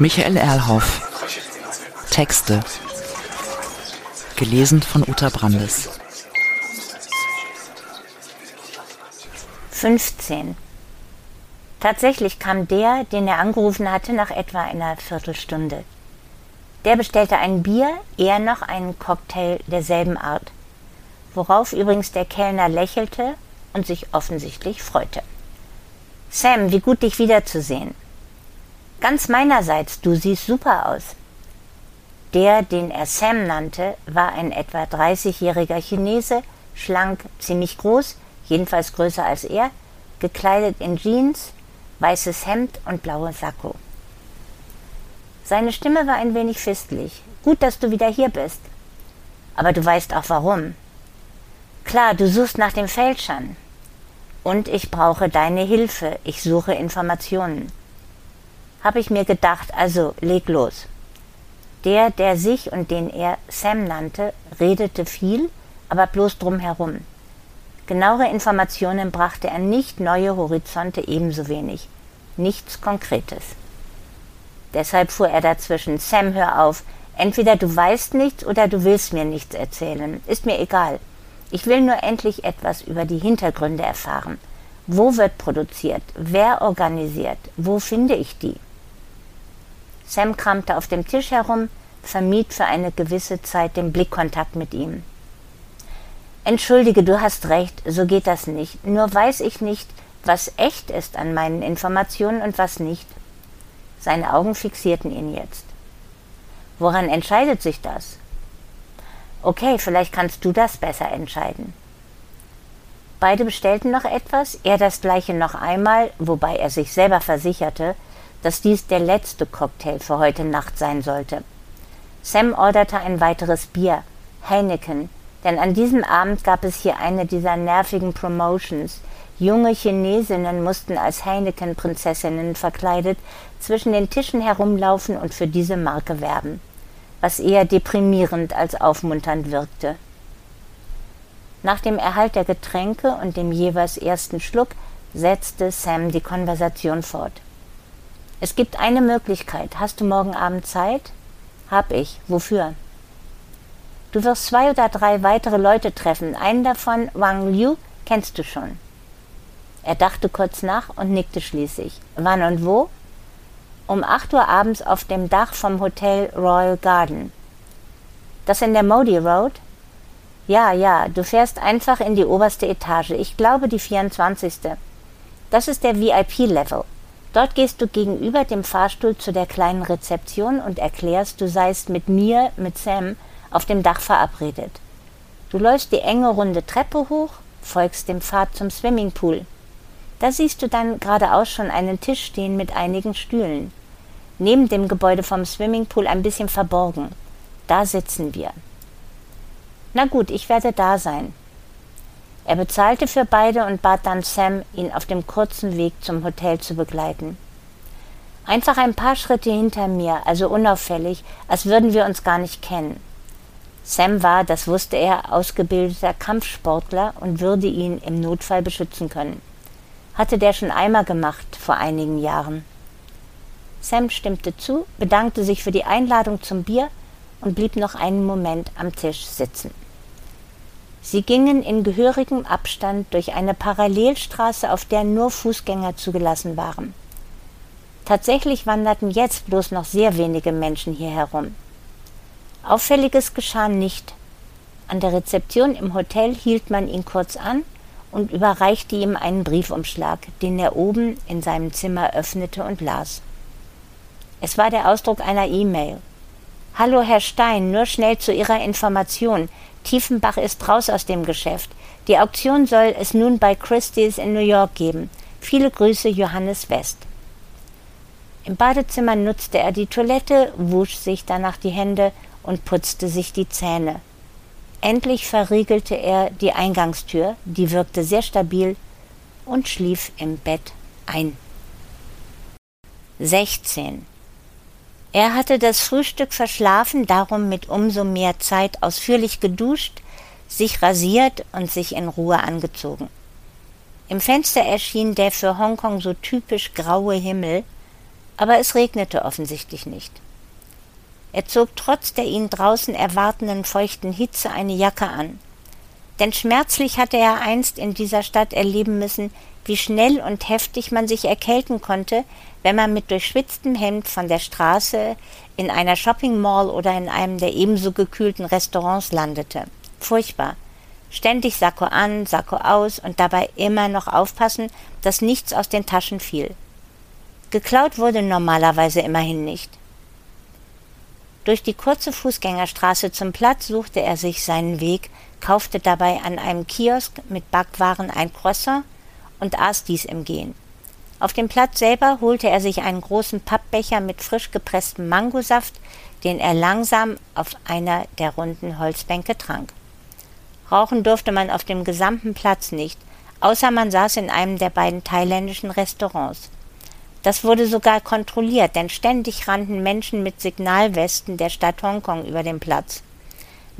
Michael Erlhoff. Texte. Gelesen von Uta Brandes. 15. Tatsächlich kam der, den er angerufen hatte, nach etwa einer Viertelstunde. Der bestellte ein Bier, er noch einen Cocktail derselben Art, worauf übrigens der Kellner lächelte und sich offensichtlich freute. Sam, wie gut dich wiederzusehen. Ganz meinerseits, du siehst super aus. Der, den er Sam nannte, war ein etwa 30-jähriger Chinese, schlank, ziemlich groß, jedenfalls größer als er, gekleidet in Jeans, weißes Hemd und blaue Sakko. Seine Stimme war ein wenig fistlich. Gut, dass du wieder hier bist. Aber du weißt auch warum. Klar, du suchst nach dem Fälschern. Und ich brauche deine Hilfe. Ich suche Informationen. Habe ich mir gedacht, also leg los. Der, der sich und den er Sam nannte, redete viel, aber bloß drumherum. Genauere Informationen brachte er nicht, neue Horizonte ebenso wenig. Nichts Konkretes. Deshalb fuhr er dazwischen. Sam, hör auf. Entweder du weißt nichts oder du willst mir nichts erzählen. Ist mir egal. Ich will nur endlich etwas über die Hintergründe erfahren. Wo wird produziert? Wer organisiert? Wo finde ich die? Sam kramte auf dem Tisch herum, vermied für eine gewisse Zeit den Blickkontakt mit ihm. Entschuldige, du hast recht, so geht das nicht. Nur weiß ich nicht, was echt ist an meinen Informationen und was nicht. Seine Augen fixierten ihn jetzt. Woran entscheidet sich das? Okay, vielleicht kannst du das besser entscheiden. Beide bestellten noch etwas, er das gleiche noch einmal, wobei er sich selber versicherte, dass dies der letzte Cocktail für heute Nacht sein sollte. Sam orderte ein weiteres Bier, Heineken, denn an diesem Abend gab es hier eine dieser nervigen Promotions, Junge Chinesinnen mussten als Heineken-Prinzessinnen verkleidet zwischen den Tischen herumlaufen und für diese Marke werben, was eher deprimierend als aufmunternd wirkte. Nach dem Erhalt der Getränke und dem jeweils ersten Schluck setzte Sam die Konversation fort. Es gibt eine Möglichkeit. Hast du morgen Abend Zeit? Hab ich. Wofür? Du wirst zwei oder drei weitere Leute treffen. Einen davon, Wang Liu, kennst du schon. Er dachte kurz nach und nickte schließlich. Wann und wo? Um acht Uhr abends auf dem Dach vom Hotel Royal Garden. Das in der Modi Road? Ja, ja, du fährst einfach in die oberste Etage. Ich glaube die 24. Das ist der VIP-Level. Dort gehst du gegenüber dem Fahrstuhl zu der kleinen Rezeption und erklärst, du seist mit mir, mit Sam, auf dem Dach verabredet. Du läufst die enge runde Treppe hoch, folgst dem Pfad zum Swimmingpool. Da siehst du dann geradeaus schon einen Tisch stehen mit einigen Stühlen. Neben dem Gebäude vom Swimmingpool ein bisschen verborgen. Da sitzen wir. Na gut, ich werde da sein. Er bezahlte für beide und bat dann Sam, ihn auf dem kurzen Weg zum Hotel zu begleiten. Einfach ein paar Schritte hinter mir, also unauffällig, als würden wir uns gar nicht kennen. Sam war, das wusste er, ausgebildeter Kampfsportler und würde ihn im Notfall beschützen können hatte der schon einmal gemacht vor einigen Jahren. Sam stimmte zu, bedankte sich für die Einladung zum Bier und blieb noch einen Moment am Tisch sitzen. Sie gingen in gehörigem Abstand durch eine Parallelstraße, auf der nur Fußgänger zugelassen waren. Tatsächlich wanderten jetzt bloß noch sehr wenige Menschen hier herum. Auffälliges geschah nicht. An der Rezeption im Hotel hielt man ihn kurz an und überreichte ihm einen Briefumschlag, den er oben in seinem Zimmer öffnete und las. Es war der Ausdruck einer E-Mail. Hallo Herr Stein, nur schnell zu Ihrer Information. Tiefenbach ist raus aus dem Geschäft. Die Auktion soll es nun bei Christie's in New York geben. Viele Grüße, Johannes West. Im Badezimmer nutzte er die Toilette, wusch sich danach die Hände und putzte sich die Zähne. Endlich verriegelte er die Eingangstür, die wirkte sehr stabil, und schlief im Bett ein. 16. Er hatte das Frühstück verschlafen, darum mit umso mehr Zeit ausführlich geduscht, sich rasiert und sich in Ruhe angezogen. Im Fenster erschien der für Hongkong so typisch graue Himmel, Aber es regnete offensichtlich nicht. Er zog trotz der ihn draußen erwartenden feuchten Hitze eine Jacke an. Denn schmerzlich hatte er einst in dieser Stadt erleben müssen, wie schnell und heftig man sich erkälten konnte, wenn man mit durchschwitztem Hemd von der Straße in einer Shopping Mall oder in einem der ebenso gekühlten Restaurants landete. Furchtbar. Ständig Sakko an, Sakko aus und dabei immer noch aufpassen, dass nichts aus den Taschen fiel. Geklaut wurde normalerweise immerhin nicht. Durch die kurze Fußgängerstraße zum Platz suchte er sich seinen Weg, kaufte dabei an einem Kiosk mit Backwaren ein Croissant und aß dies im Gehen. Auf dem Platz selber holte er sich einen großen Pappbecher mit frisch gepresstem Mangosaft, den er langsam auf einer der runden Holzbänke trank. Rauchen durfte man auf dem gesamten Platz nicht, außer man saß in einem der beiden thailändischen Restaurants. Das wurde sogar kontrolliert, denn ständig rannten Menschen mit Signalwesten der Stadt Hongkong über den Platz.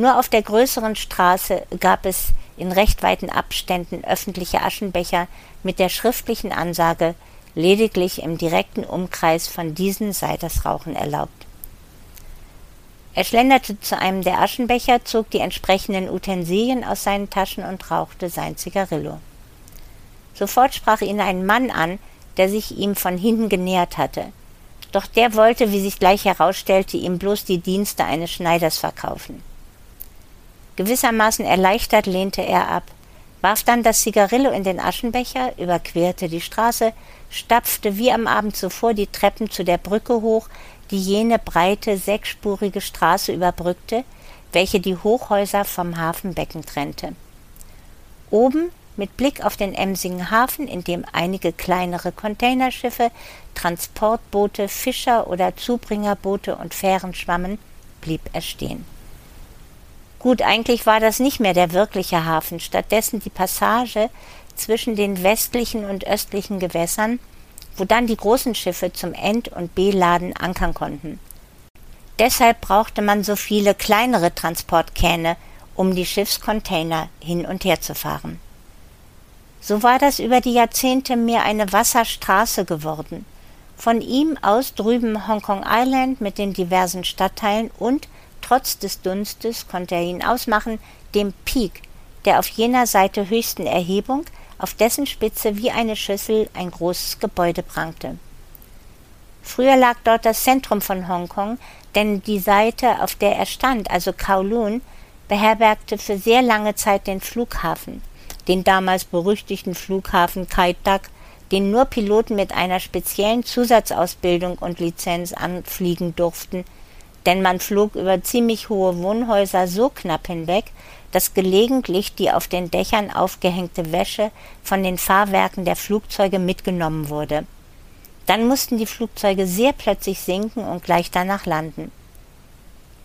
Nur auf der größeren Straße gab es in recht weiten Abständen öffentliche Aschenbecher mit der schriftlichen Ansage lediglich im direkten Umkreis von diesen sei das Rauchen erlaubt. Er schlenderte zu einem der Aschenbecher, zog die entsprechenden Utensilien aus seinen Taschen und rauchte sein Zigarillo. Sofort sprach ihn ein Mann an, der sich ihm von hinten genähert hatte. Doch der wollte, wie sich gleich herausstellte, ihm bloß die Dienste eines Schneiders verkaufen. Gewissermaßen erleichtert lehnte er ab, warf dann das Zigarillo in den Aschenbecher, überquerte die Straße, stapfte wie am Abend zuvor die Treppen zu der Brücke hoch, die jene breite, sechsspurige Straße überbrückte, welche die Hochhäuser vom Hafenbecken trennte. Oben mit Blick auf den emsigen Hafen, in dem einige kleinere Containerschiffe, Transportboote, Fischer- oder Zubringerboote und Fähren schwammen, blieb er stehen. Gut, eigentlich war das nicht mehr der wirkliche Hafen, stattdessen die Passage zwischen den westlichen und östlichen Gewässern, wo dann die großen Schiffe zum End- und Beladen ankern konnten. Deshalb brauchte man so viele kleinere Transportkähne, um die Schiffscontainer hin und her zu fahren. So war das über die Jahrzehnte mehr eine Wasserstraße geworden. Von ihm aus drüben Hongkong Island mit den diversen Stadtteilen und, trotz des Dunstes konnte er ihn ausmachen, dem Peak, der auf jener Seite höchsten Erhebung, auf dessen Spitze wie eine Schüssel ein großes Gebäude prangte. Früher lag dort das Zentrum von Hongkong, denn die Seite, auf der er stand, also Kowloon, beherbergte für sehr lange Zeit den Flughafen den damals berüchtigten Flughafen Kai Tak, den nur Piloten mit einer speziellen Zusatzausbildung und Lizenz anfliegen durften, denn man flog über ziemlich hohe Wohnhäuser so knapp hinweg, dass gelegentlich die auf den Dächern aufgehängte Wäsche von den Fahrwerken der Flugzeuge mitgenommen wurde. Dann mussten die Flugzeuge sehr plötzlich sinken und gleich danach landen.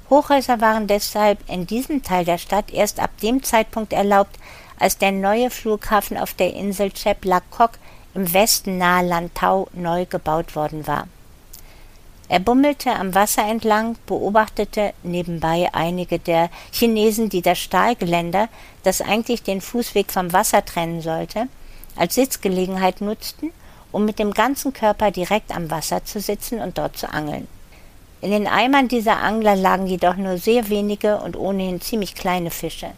Hochhäuser waren deshalb in diesem Teil der Stadt erst ab dem Zeitpunkt erlaubt, als der neue Flughafen auf der Insel Chep La Coque im Westen nahe Lantau neu gebaut worden war. Er bummelte am Wasser entlang, beobachtete nebenbei einige der Chinesen, die das Stahlgeländer, das eigentlich den Fußweg vom Wasser trennen sollte, als Sitzgelegenheit nutzten, um mit dem ganzen Körper direkt am Wasser zu sitzen und dort zu angeln. In den Eimern dieser Angler lagen jedoch nur sehr wenige und ohnehin ziemlich kleine Fische.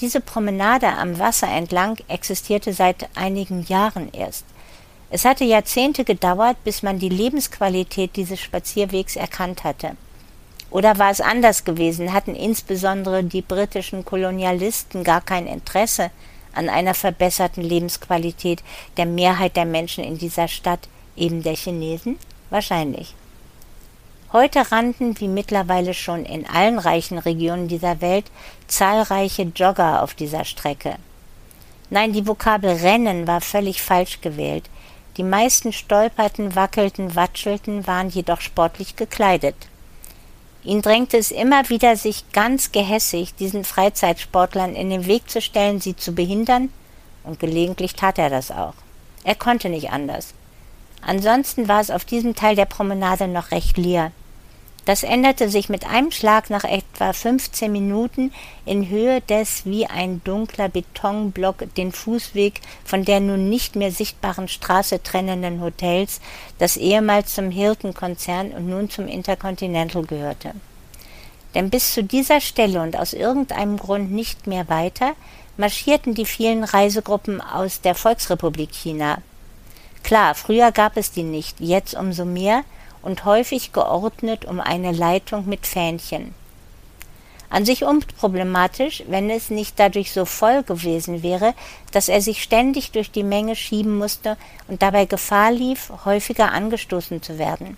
Diese Promenade am Wasser entlang existierte seit einigen Jahren erst. Es hatte Jahrzehnte gedauert, bis man die Lebensqualität dieses Spazierwegs erkannt hatte. Oder war es anders gewesen? Hatten insbesondere die britischen Kolonialisten gar kein Interesse an einer verbesserten Lebensqualität der Mehrheit der Menschen in dieser Stadt, eben der Chinesen? Wahrscheinlich. Heute rannten, wie mittlerweile schon in allen reichen Regionen dieser Welt, zahlreiche Jogger auf dieser Strecke. Nein, die Vokabel Rennen war völlig falsch gewählt. Die meisten stolperten, wackelten, watschelten, waren jedoch sportlich gekleidet. Ihn drängte es immer wieder, sich ganz gehässig diesen Freizeitsportlern in den Weg zu stellen, sie zu behindern, und gelegentlich tat er das auch. Er konnte nicht anders. Ansonsten war es auf diesem Teil der Promenade noch recht leer. Das änderte sich mit einem Schlag nach etwa 15 Minuten in Höhe des wie ein dunkler Betonblock den Fußweg von der nun nicht mehr sichtbaren Straße trennenden Hotels, das ehemals zum Hilton-Konzern und nun zum Intercontinental gehörte. Denn bis zu dieser Stelle und aus irgendeinem Grund nicht mehr weiter marschierten die vielen Reisegruppen aus der Volksrepublik China. Klar, früher gab es die nicht, jetzt umso mehr, und häufig geordnet um eine Leitung mit Fähnchen. An sich unproblematisch, wenn es nicht dadurch so voll gewesen wäre, dass er sich ständig durch die Menge schieben musste und dabei Gefahr lief, häufiger angestoßen zu werden.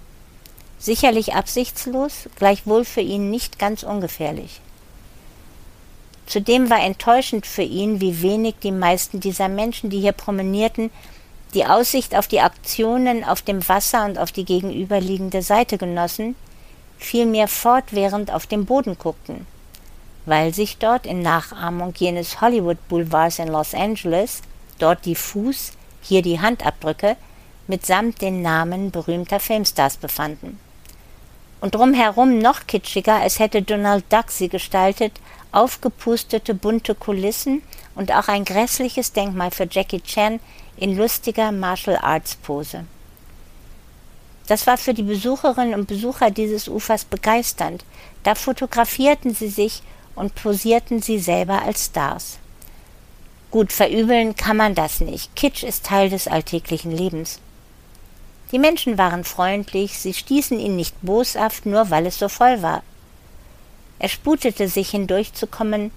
Sicherlich absichtslos, gleichwohl für ihn nicht ganz ungefährlich. Zudem war enttäuschend für ihn, wie wenig die meisten dieser Menschen, die hier promenierten, die Aussicht auf die Aktionen auf dem Wasser und auf die gegenüberliegende Seite genossen, vielmehr fortwährend auf den Boden guckten, weil sich dort in Nachahmung jenes Hollywood Boulevards in Los Angeles, dort die Fuß, hier die Handabdrücke, mitsamt den Namen berühmter Filmstars befanden. Und drumherum noch kitschiger, als hätte Donald Duck sie gestaltet, aufgepustete bunte Kulissen und auch ein grässliches Denkmal für Jackie Chan in lustiger Martial Arts Pose. Das war für die Besucherinnen und Besucher dieses Ufers begeisternd. Da fotografierten sie sich und posierten sie selber als Stars. Gut, verübeln kann man das nicht. Kitsch ist Teil des alltäglichen Lebens. Die Menschen waren freundlich, sie stießen ihn nicht boshaft, nur weil es so voll war. Er sputete sich hindurchzukommen,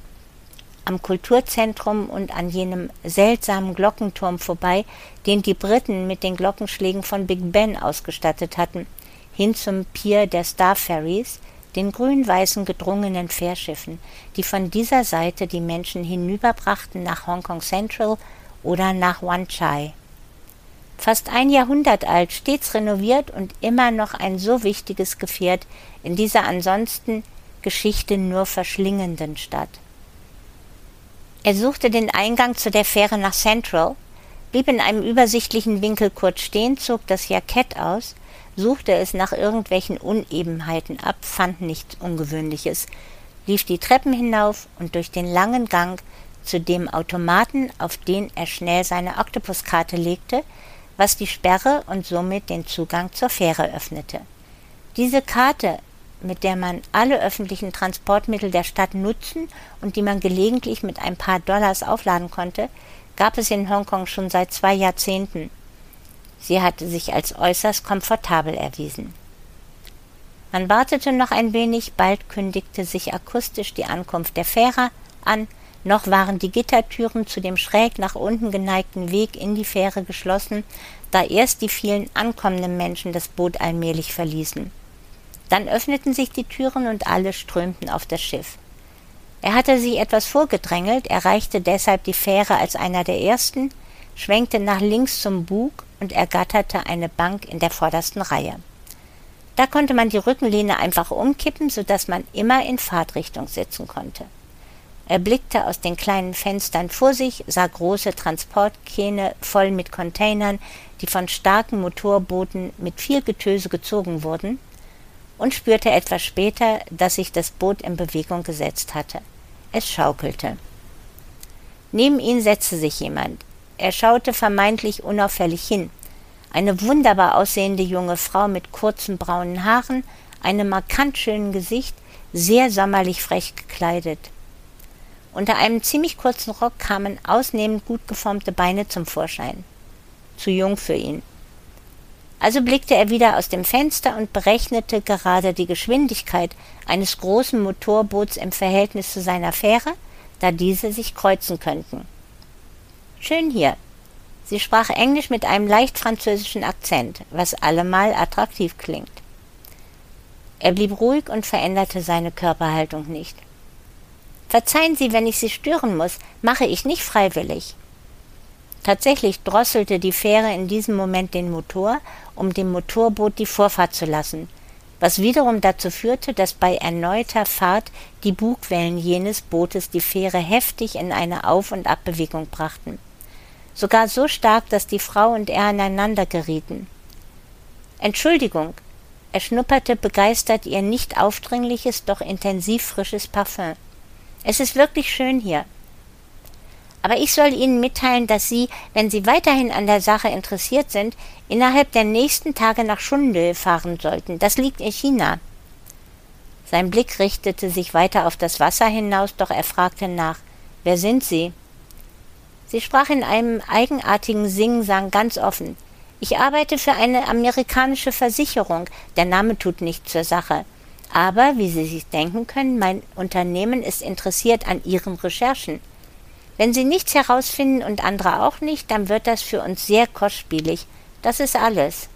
am Kulturzentrum und an jenem seltsamen Glockenturm vorbei, den die Briten mit den Glockenschlägen von Big Ben ausgestattet hatten, hin zum Pier der Star Ferries, den grün-weißen gedrungenen Fährschiffen, die von dieser Seite die Menschen hinüberbrachten nach Hongkong Central oder nach Wan Chai. Fast ein Jahrhundert alt, stets renoviert und immer noch ein so wichtiges Gefährt in dieser ansonsten Geschichte nur verschlingenden Stadt. Er suchte den Eingang zu der Fähre nach Central, blieb in einem übersichtlichen Winkel kurz stehen, zog das Jackett aus, suchte es nach irgendwelchen Unebenheiten ab, fand nichts Ungewöhnliches, lief die Treppen hinauf und durch den langen Gang zu dem Automaten, auf den er schnell seine Oktopuskarte legte, was die Sperre und somit den Zugang zur Fähre öffnete. Diese Karte mit der man alle öffentlichen Transportmittel der Stadt nutzen und die man gelegentlich mit ein paar Dollars aufladen konnte, gab es in Hongkong schon seit zwei Jahrzehnten. Sie hatte sich als äußerst komfortabel erwiesen. Man wartete noch ein wenig, bald kündigte sich akustisch die Ankunft der Fähre an, noch waren die Gittertüren zu dem schräg nach unten geneigten Weg in die Fähre geschlossen, da erst die vielen ankommenden Menschen das Boot allmählich verließen. Dann öffneten sich die Türen und alle strömten auf das Schiff. Er hatte sie etwas vorgedrängelt, erreichte deshalb die Fähre als einer der ersten, schwenkte nach links zum Bug und ergatterte eine Bank in der vordersten Reihe. Da konnte man die Rückenlehne einfach umkippen, so dass man immer in Fahrtrichtung sitzen konnte. Er blickte aus den kleinen Fenstern vor sich, sah große Transportkähne voll mit Containern, die von starken Motorbooten mit viel Getöse gezogen wurden, und spürte etwas später, dass sich das Boot in Bewegung gesetzt hatte. Es schaukelte. Neben ihn setzte sich jemand. Er schaute vermeintlich unauffällig hin. Eine wunderbar aussehende junge Frau mit kurzen braunen Haaren, einem markant schönen Gesicht, sehr sommerlich frech gekleidet. Unter einem ziemlich kurzen Rock kamen ausnehmend gut geformte Beine zum Vorschein. Zu jung für ihn. Also blickte er wieder aus dem Fenster und berechnete gerade die Geschwindigkeit eines großen Motorboots im Verhältnis zu seiner Fähre, da diese sich kreuzen könnten. Schön hier. Sie sprach Englisch mit einem leicht französischen Akzent, was allemal attraktiv klingt. Er blieb ruhig und veränderte seine Körperhaltung nicht. Verzeihen Sie, wenn ich Sie stören muss, mache ich nicht freiwillig. Tatsächlich drosselte die Fähre in diesem Moment den Motor, um dem Motorboot die Vorfahrt zu lassen, was wiederum dazu führte, dass bei erneuter Fahrt die Bugwellen jenes Bootes die Fähre heftig in eine Auf- und Abbewegung brachten. Sogar so stark, dass die Frau und er aneinander gerieten. Entschuldigung, Er schnupperte begeistert ihr nicht aufdringliches, doch intensiv frisches Parfüm. Es ist wirklich schön hier. Aber ich soll Ihnen mitteilen, dass Sie, wenn Sie weiterhin an der Sache interessiert sind, innerhalb der nächsten Tage nach Shunde fahren sollten. Das liegt in China. Sein Blick richtete sich weiter auf das Wasser hinaus, doch er fragte nach Wer sind Sie? Sie sprach in einem eigenartigen Singsang ganz offen. Ich arbeite für eine amerikanische Versicherung. Der Name tut nichts zur Sache. Aber, wie Sie sich denken können, mein Unternehmen ist interessiert an Ihren Recherchen. Wenn Sie nichts herausfinden und andere auch nicht, dann wird das für uns sehr kostspielig. Das ist alles.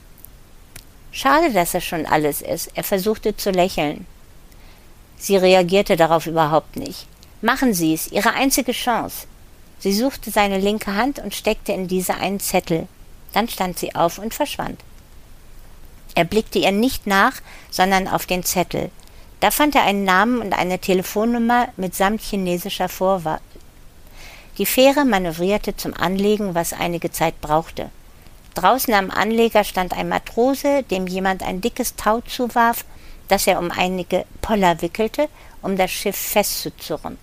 Schade, dass es schon alles ist. Er versuchte zu lächeln. Sie reagierte darauf überhaupt nicht. Machen Sie es, Ihre einzige Chance. Sie suchte seine linke Hand und steckte in diese einen Zettel. Dann stand sie auf und verschwand. Er blickte ihr nicht nach, sondern auf den Zettel. Da fand er einen Namen und eine Telefonnummer mitsamt chinesischer Vorwahl. Die Fähre manövrierte zum Anlegen, was einige Zeit brauchte. Draußen am Anleger stand ein Matrose, dem jemand ein dickes Tau zuwarf, das er um einige Poller wickelte, um das Schiff festzuzurren.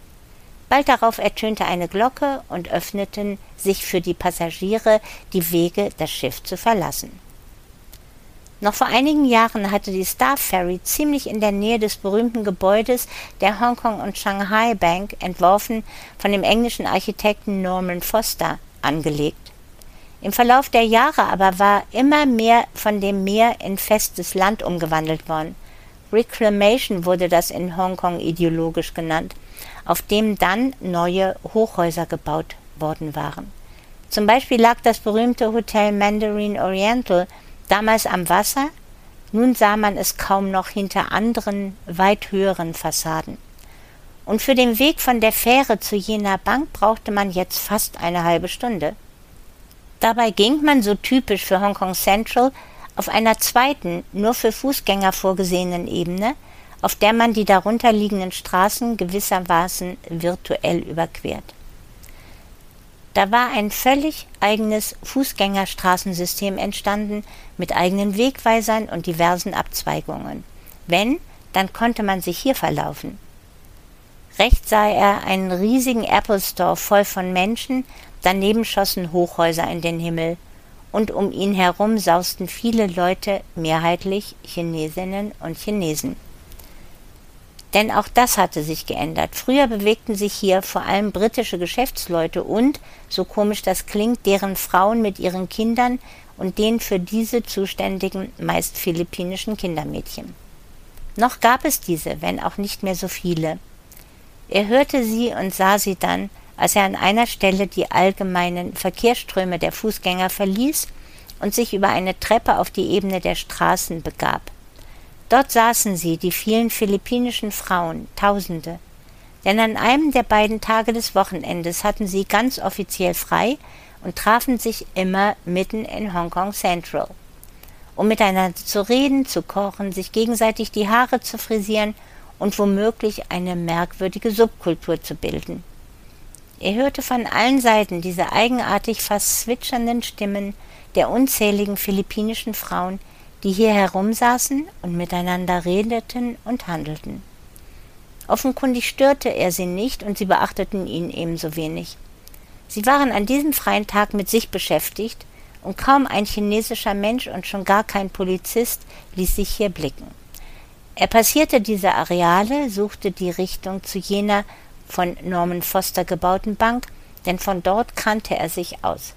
Bald darauf ertönte eine Glocke und öffneten sich für die Passagiere die Wege, das Schiff zu verlassen. Noch vor einigen Jahren hatte die Star Ferry ziemlich in der Nähe des berühmten Gebäudes der Hongkong und Shanghai Bank, entworfen von dem englischen Architekten Norman Foster, angelegt. Im Verlauf der Jahre aber war immer mehr von dem Meer in festes Land umgewandelt worden. Reclamation wurde das in Hongkong ideologisch genannt, auf dem dann neue Hochhäuser gebaut worden waren. Zum Beispiel lag das berühmte Hotel Mandarin Oriental damals am Wasser, nun sah man es kaum noch hinter anderen, weit höheren Fassaden. Und für den Weg von der Fähre zu jener Bank brauchte man jetzt fast eine halbe Stunde. Dabei ging man so typisch für Hongkong Central auf einer zweiten, nur für Fußgänger vorgesehenen Ebene, auf der man die darunter liegenden Straßen gewissermaßen virtuell überquert. Da war ein völlig eigenes Fußgängerstraßensystem entstanden mit eigenen Wegweisern und diversen Abzweigungen. Wenn, dann konnte man sich hier verlaufen. Rechts sah er einen riesigen Apple Store voll von Menschen, daneben schossen Hochhäuser in den Himmel, und um ihn herum sausten viele Leute, mehrheitlich Chinesinnen und Chinesen. Denn auch das hatte sich geändert. Früher bewegten sich hier vor allem britische Geschäftsleute und, so komisch das klingt, deren Frauen mit ihren Kindern und den für diese zuständigen, meist philippinischen Kindermädchen. Noch gab es diese, wenn auch nicht mehr so viele. Er hörte sie und sah sie dann, als er an einer Stelle die allgemeinen Verkehrsströme der Fußgänger verließ und sich über eine Treppe auf die Ebene der Straßen begab. Dort saßen sie, die vielen philippinischen Frauen, Tausende. Denn an einem der beiden Tage des Wochenendes hatten sie ganz offiziell frei und trafen sich immer mitten in Hongkong Central, um miteinander zu reden, zu kochen, sich gegenseitig die Haare zu frisieren und womöglich eine merkwürdige Subkultur zu bilden. Er hörte von allen Seiten diese eigenartig fast zwitschernden Stimmen der unzähligen philippinischen Frauen, die hier herumsaßen und miteinander redeten und handelten. Offenkundig störte er sie nicht und sie beachteten ihn ebenso wenig. Sie waren an diesem freien Tag mit sich beschäftigt, und kaum ein chinesischer Mensch und schon gar kein Polizist ließ sich hier blicken. Er passierte diese Areale, suchte die Richtung zu jener von Norman Foster gebauten Bank, denn von dort kannte er sich aus.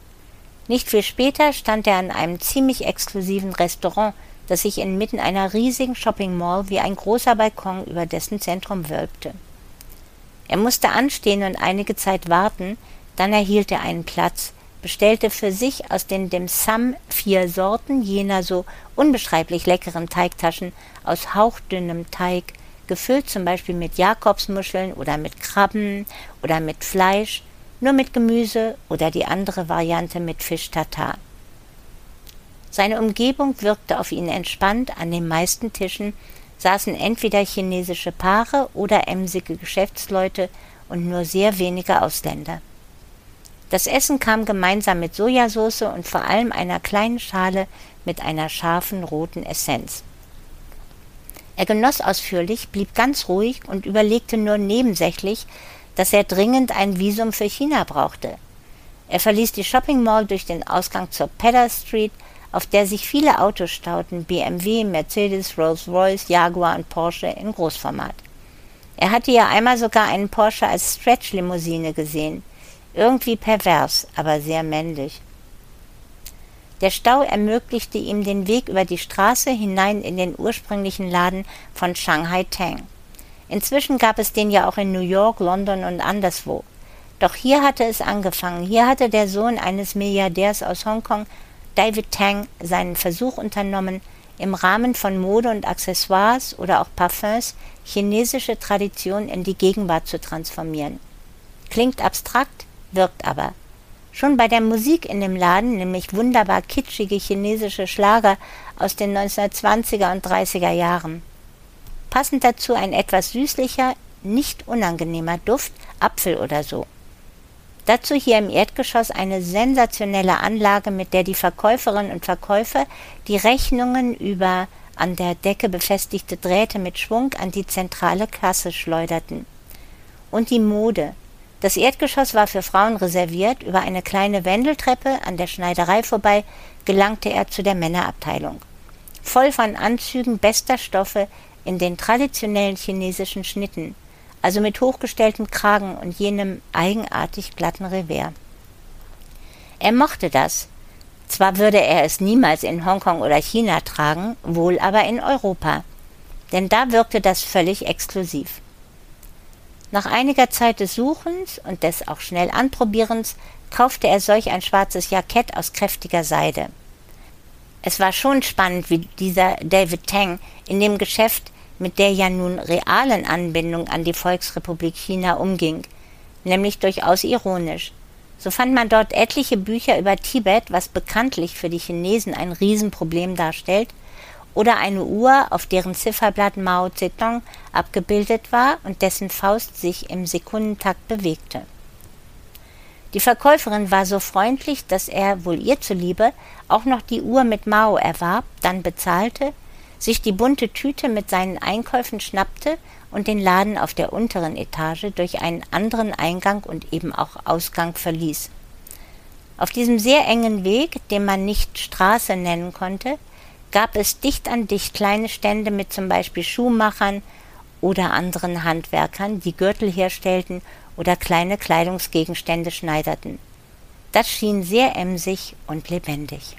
Nicht viel später stand er an einem ziemlich exklusiven Restaurant, das sich inmitten einer riesigen Shopping Mall wie ein großer Balkon über dessen Zentrum wölbte. Er musste anstehen und einige Zeit warten, dann erhielt er einen Platz, bestellte für sich aus den Dim Sum vier Sorten jener so unbeschreiblich leckeren Teigtaschen aus hauchdünnem Teig, gefüllt zum Beispiel mit Jakobsmuscheln oder mit Krabben oder mit Fleisch, nur mit Gemüse oder die andere Variante mit Fisch Tartar. Seine Umgebung wirkte auf ihn entspannt, an den meisten Tischen saßen entweder chinesische Paare oder emsige Geschäftsleute und nur sehr wenige Ausländer. Das Essen kam gemeinsam mit Sojasauce und vor allem einer kleinen Schale mit einer scharfen roten Essenz. Er genoss ausführlich, blieb ganz ruhig und überlegte nur nebensächlich, dass er dringend ein Visum für China brauchte. Er verließ die Shopping Mall durch den Ausgang zur Pedder Street, auf der sich viele Autos stauten, BMW, Mercedes, Rolls-Royce, Jaguar und Porsche in Großformat. Er hatte ja einmal sogar einen Porsche als Stretch-Limousine gesehen. Irgendwie pervers, aber sehr männlich. Der Stau ermöglichte ihm den Weg über die Straße hinein in den ursprünglichen Laden von Shanghai Tang. Inzwischen gab es den ja auch in New York, London und anderswo. Doch hier hatte es angefangen. Hier hatte der Sohn eines Milliardärs aus Hongkong, David Tang, seinen Versuch unternommen, im Rahmen von Mode und Accessoires oder auch Parfums chinesische Tradition in die Gegenwart zu transformieren. Klingt abstrakt, wirkt aber. Schon bei der Musik in dem Laden, nämlich wunderbar kitschige chinesische Schlager aus den 1920er und 30er Jahren. Passend dazu ein etwas süßlicher, nicht unangenehmer Duft, Apfel oder so. Dazu hier im Erdgeschoss eine sensationelle Anlage, mit der die Verkäuferinnen und Verkäufer die Rechnungen über an der Decke befestigte Drähte mit Schwung an die zentrale Kasse schleuderten. Und die Mode, das Erdgeschoss war für Frauen reserviert, über eine kleine Wendeltreppe an der Schneiderei vorbei gelangte er zu der Männerabteilung. Voll von Anzügen bester Stoffe in den traditionellen chinesischen Schnitten, also mit hochgestelltem Kragen und jenem eigenartig glatten Revers. Er mochte das. Zwar würde er es niemals in Hongkong oder China tragen, wohl aber in Europa, denn da wirkte das völlig exklusiv. Nach einiger Zeit des Suchens und des auch schnell Anprobierens kaufte er solch ein schwarzes Jackett aus kräftiger Seide. Es war schon spannend, wie dieser David Tang in dem Geschäft mit der ja nun realen Anbindung an die Volksrepublik China umging, nämlich durchaus ironisch. So fand man dort etliche Bücher über Tibet, was bekanntlich für die Chinesen ein Riesenproblem darstellt, oder eine Uhr, auf deren Zifferblatt Mao Zedong abgebildet war und dessen Faust sich im Sekundentakt bewegte. Die Verkäuferin war so freundlich, dass er, wohl ihr zuliebe, auch noch die Uhr mit Mao erwarb, dann bezahlte, sich die bunte Tüte mit seinen Einkäufen schnappte und den Laden auf der unteren Etage durch einen anderen Eingang und eben auch Ausgang verließ. Auf diesem sehr engen Weg, den man nicht Straße nennen konnte, gab es dicht an dicht kleine Stände mit zum Beispiel Schuhmachern oder anderen Handwerkern, die Gürtel herstellten oder kleine Kleidungsgegenstände schneiderten. Das schien sehr emsig und lebendig.